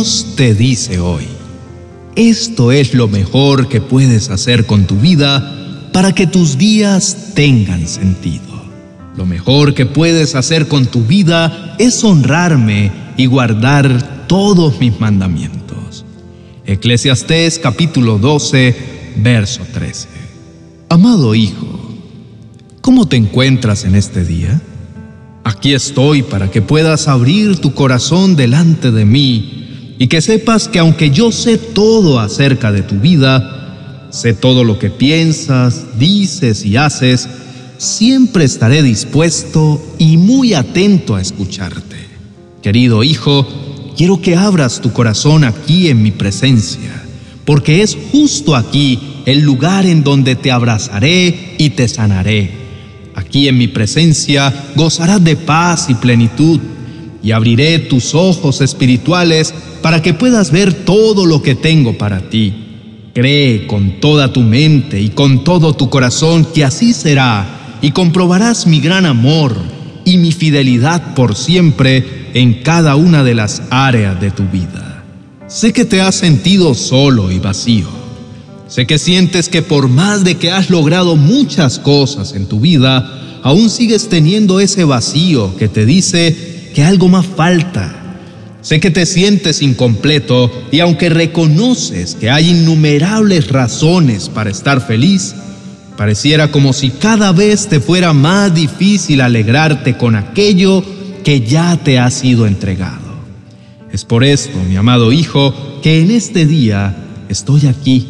Dios te dice hoy, esto es lo mejor que puedes hacer con tu vida para que tus días tengan sentido. Lo mejor que puedes hacer con tu vida es honrarme y guardar todos mis mandamientos. Eclesiastés capítulo 12, verso 13. Amado Hijo, ¿cómo te encuentras en este día? Aquí estoy para que puedas abrir tu corazón delante de mí y que sepas que aunque yo sé todo acerca de tu vida, sé todo lo que piensas, dices y haces, siempre estaré dispuesto y muy atento a escucharte. Querido hijo, quiero que abras tu corazón aquí en mi presencia, porque es justo aquí el lugar en donde te abrazaré y te sanaré. Aquí en mi presencia gozarás de paz y plenitud, y abriré tus ojos espirituales para que puedas ver todo lo que tengo para ti. Cree con toda tu mente y con todo tu corazón que así será y comprobarás mi gran amor y mi fidelidad por siempre en cada una de las áreas de tu vida. Sé que te has sentido solo y vacío. Sé que sientes que por más de que has logrado muchas cosas en tu vida, aún sigues teniendo ese vacío que te dice que algo más falta. Sé que te sientes incompleto y aunque reconoces que hay innumerables razones para estar feliz, Pareciera como si cada vez te fuera más difícil alegrarte con aquello que ya te ha sido entregado. Es por esto, mi amado Hijo, que en este día estoy aquí.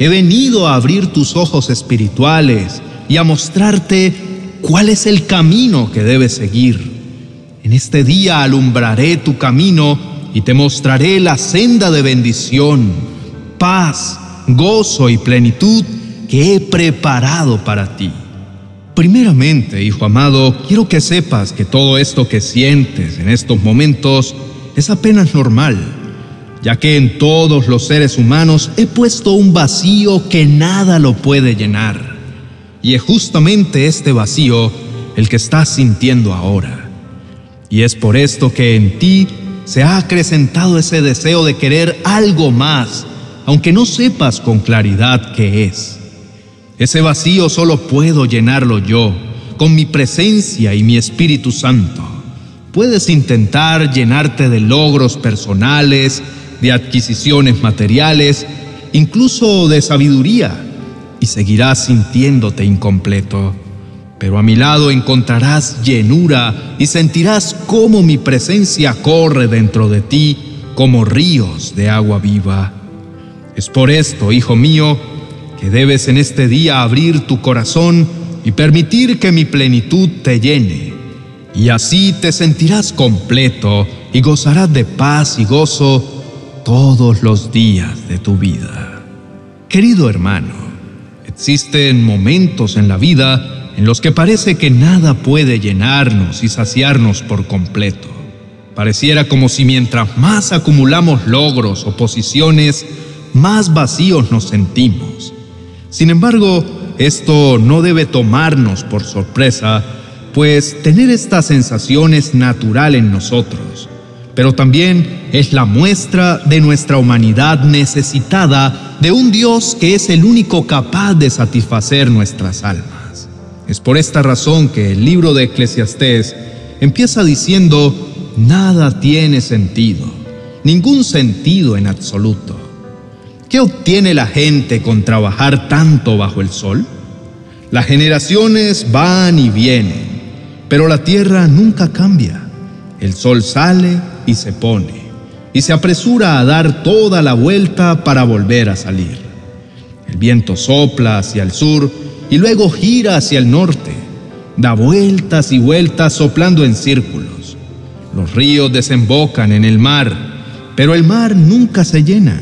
He venido a abrir tus ojos espirituales y a mostrarte cuál es el camino que debes seguir. En este día alumbraré tu camino y te mostraré la senda de bendición, paz, gozo y plenitud que he preparado para ti. Primeramente, hijo amado, quiero que sepas que todo esto que sientes en estos momentos es apenas normal, ya que en todos los seres humanos he puesto un vacío que nada lo puede llenar. Y es justamente este vacío el que estás sintiendo ahora. Y es por esto que en ti se ha acrecentado ese deseo de querer algo más, aunque no sepas con claridad qué es. Ese vacío solo puedo llenarlo yo, con mi presencia y mi Espíritu Santo. Puedes intentar llenarte de logros personales, de adquisiciones materiales, incluso de sabiduría, y seguirás sintiéndote incompleto. Pero a mi lado encontrarás llenura y sentirás cómo mi presencia corre dentro de ti como ríos de agua viva. Es por esto, hijo mío, que debes en este día abrir tu corazón y permitir que mi plenitud te llene. Y así te sentirás completo y gozarás de paz y gozo todos los días de tu vida. Querido hermano, existen momentos en la vida en los que parece que nada puede llenarnos y saciarnos por completo. Pareciera como si mientras más acumulamos logros o posiciones, más vacíos nos sentimos sin embargo, esto no debe tomarnos por sorpresa, pues tener esta sensación es natural en nosotros, pero también es la muestra de nuestra humanidad necesitada de un Dios que es el único capaz de satisfacer nuestras almas. Es por esta razón que el libro de Eclesiastés empieza diciendo, nada tiene sentido, ningún sentido en absoluto. ¿Qué obtiene la gente con trabajar tanto bajo el sol? Las generaciones van y vienen, pero la tierra nunca cambia. El sol sale y se pone, y se apresura a dar toda la vuelta para volver a salir. El viento sopla hacia el sur y luego gira hacia el norte, da vueltas y vueltas soplando en círculos. Los ríos desembocan en el mar, pero el mar nunca se llena.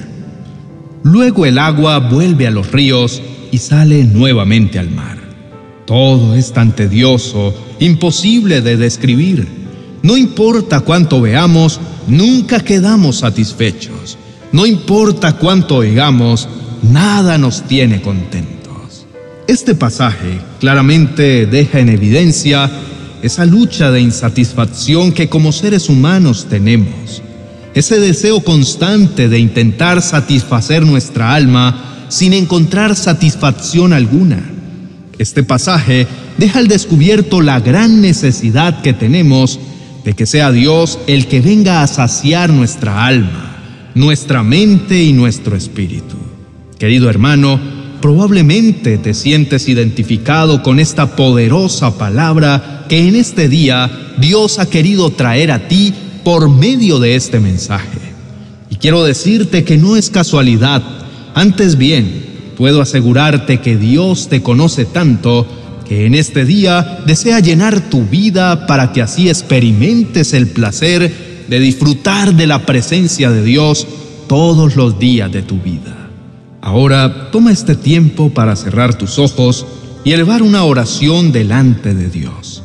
Luego el agua vuelve a los ríos y sale nuevamente al mar. Todo es tan tedioso, imposible de describir. No importa cuánto veamos, nunca quedamos satisfechos. No importa cuánto oigamos, nada nos tiene contentos. Este pasaje claramente deja en evidencia esa lucha de insatisfacción que como seres humanos tenemos ese deseo constante de intentar satisfacer nuestra alma sin encontrar satisfacción alguna. Este pasaje deja al descubierto la gran necesidad que tenemos de que sea Dios el que venga a saciar nuestra alma, nuestra mente y nuestro espíritu. Querido hermano, probablemente te sientes identificado con esta poderosa palabra que en este día Dios ha querido traer a ti por medio de este mensaje. Y quiero decirte que no es casualidad, antes bien, puedo asegurarte que Dios te conoce tanto que en este día desea llenar tu vida para que así experimentes el placer de disfrutar de la presencia de Dios todos los días de tu vida. Ahora toma este tiempo para cerrar tus ojos y elevar una oración delante de Dios.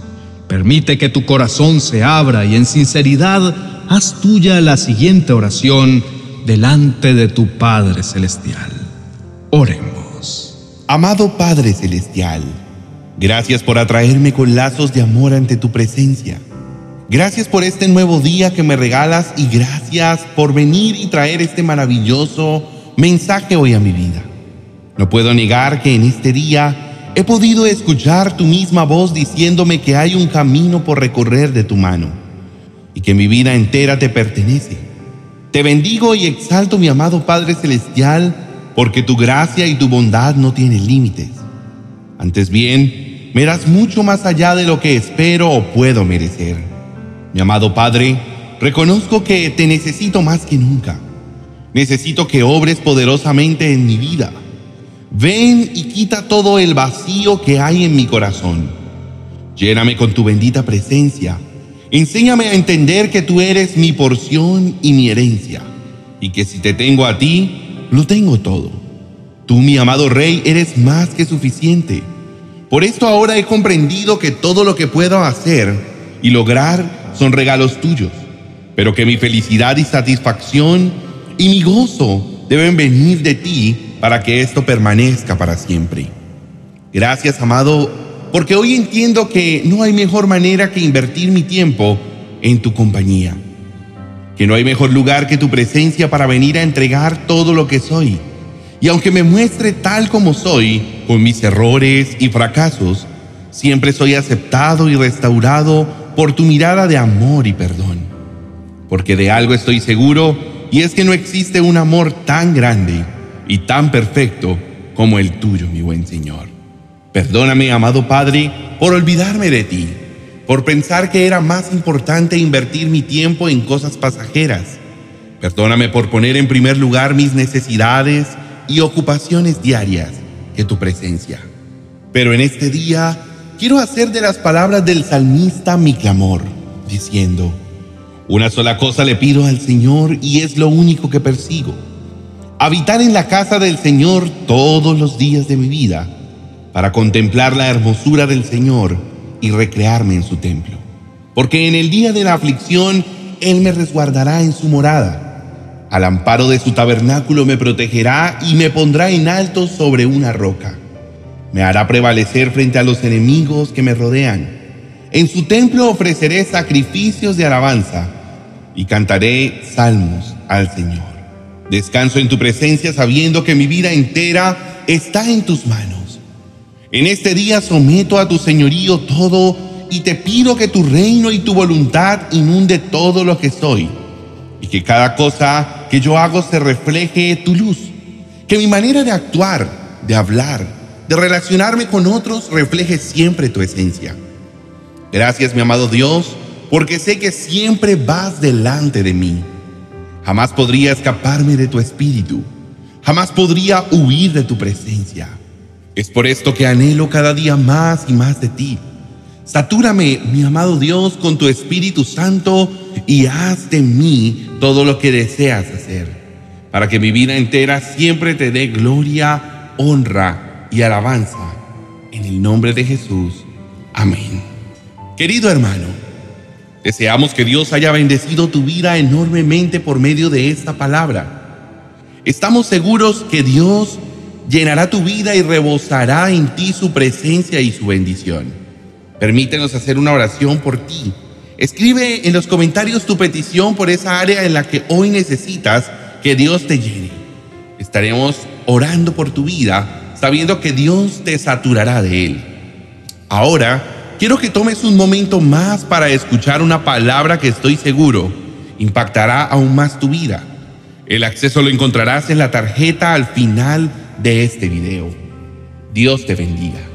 Permite que tu corazón se abra y en sinceridad haz tuya la siguiente oración delante de tu Padre Celestial. Oremos. Amado Padre Celestial, Gracias por atraerme con lazos de amor ante tu presencia. Gracias por este nuevo día que me regalas y gracias por venir y traer este maravilloso mensaje hoy a mi vida. No puedo negar que en este día he podido escuchar tu misma voz diciéndome que hay un camino por recorrer de tu mano y que mi vida entera te pertenece. Te bendigo y exalto mi amado Padre Celestial porque tu gracia y tu bondad no tienen límites. Antes bien, me das mucho más allá de lo que espero o puedo merecer. Mi amado Padre, reconozco que te necesito más que nunca. Necesito que obres poderosamente en mi vida. Ven y quita todo el vacío que hay en mi corazón. Lléname con tu bendita presencia. Enséñame a entender que tú eres mi porción y mi herencia, y que si te tengo a ti, lo tengo todo. Tú, mi amado Rey, eres más que suficiente. Por esto ahora he comprendido que todo lo que puedo hacer y lograr son regalos tuyos, pero que mi felicidad y satisfacción y mi gozo deben venir de ti para que esto permanezca para siempre. Gracias, amado, porque hoy entiendo que no hay mejor manera que invertir mi tiempo en tu compañía, que no hay mejor lugar que tu presencia para venir a entregar todo lo que soy y aunque me muestre tal como soy, con mis errores y fracasos, siempre soy aceptado y restaurado por tu mirada de amor y perdón. Porque de algo estoy seguro, y es que no existe un amor tan grande y tan perfecto como el tuyo, mi buen Señor. Perdóname, amado Padre, por olvidarme de ti, por pensar que era más importante invertir mi tiempo en cosas pasajeras. Perdóname por poner en primer lugar mis necesidades, y ocupaciones diarias que tu presencia. Pero en este día quiero hacer de las palabras del salmista mi clamor, diciendo, una sola cosa le pido al Señor y es lo único que persigo, habitar en la casa del Señor todos los días de mi vida, para contemplar la hermosura del Señor y recrearme en su templo. Porque en el día de la aflicción Él me resguardará en su morada al amparo de su tabernáculo me protegerá y me pondrá en alto sobre una roca. Me hará prevalecer frente a los enemigos que me rodean. En su templo ofreceré sacrificios de alabanza y cantaré salmos al Señor. Descanso en tu presencia sabiendo que mi vida entera está en tus manos. En este día someto a tu señorío todo y te pido que tu reino y tu voluntad inunde todo lo que soy y que cada cosa que yo hago se refleje tu luz. Que mi manera de actuar, de hablar, de relacionarme con otros refleje siempre tu esencia. Gracias, mi amado Dios, porque sé que siempre vas delante de mí. Jamás podría escaparme de tu espíritu. Jamás podría huir de tu presencia. Es por esto que anhelo cada día más y más de ti Satúrame, mi amado Dios, con tu Espíritu Santo y haz de mí todo lo que deseas hacer, para que mi vida entera siempre te dé gloria, honra y alabanza. En el nombre de Jesús. Amén. Querido hermano, deseamos que Dios haya bendecido tu vida enormemente por medio de esta palabra. Estamos seguros que Dios llenará tu vida y rebosará en ti su presencia y su bendición. Permítenos hacer una oración por ti, Escribe en los comentarios tu petición por esa área en la que hoy necesitas que Dios te llene. Estaremos orando por tu vida, sabiendo que Dios te saturará de Él. Ahora, quiero que tomes un momento más para escuchar una palabra que estoy seguro impactará aún más tu vida. El acceso lo encontrarás en la tarjeta al final de este video. Dios te bendiga.